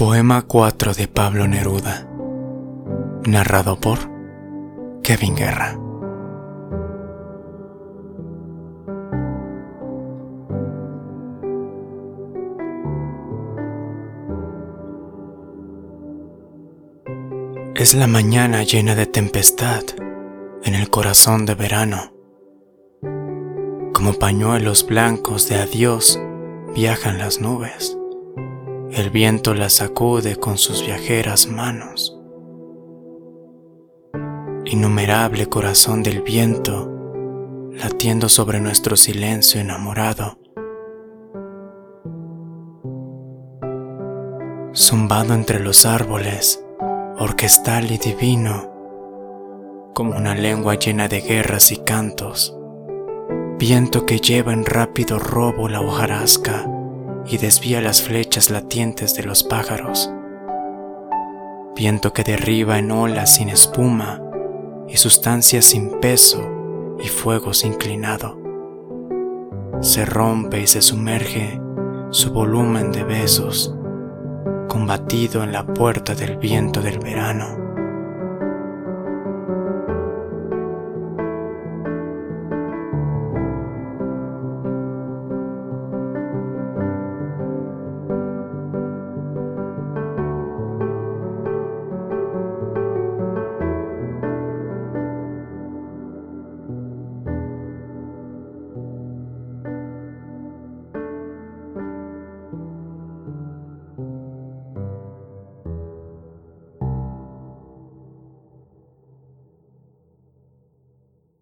Poema 4 de Pablo Neruda. Narrado por Kevin Guerra. Es la mañana llena de tempestad en el corazón de verano. Como pañuelos blancos de adiós viajan las nubes. El viento las sacude con sus viajeras manos. Innumerable corazón del viento, latiendo sobre nuestro silencio enamorado. Zumbado entre los árboles, orquestal y divino, como una lengua llena de guerras y cantos viento que lleva en rápido robo la hojarasca y desvía las flechas latientes de los pájaros, viento que derriba en olas sin espuma y sustancias sin peso y fuegos inclinado, se rompe y se sumerge su volumen de besos, combatido en la puerta del viento del verano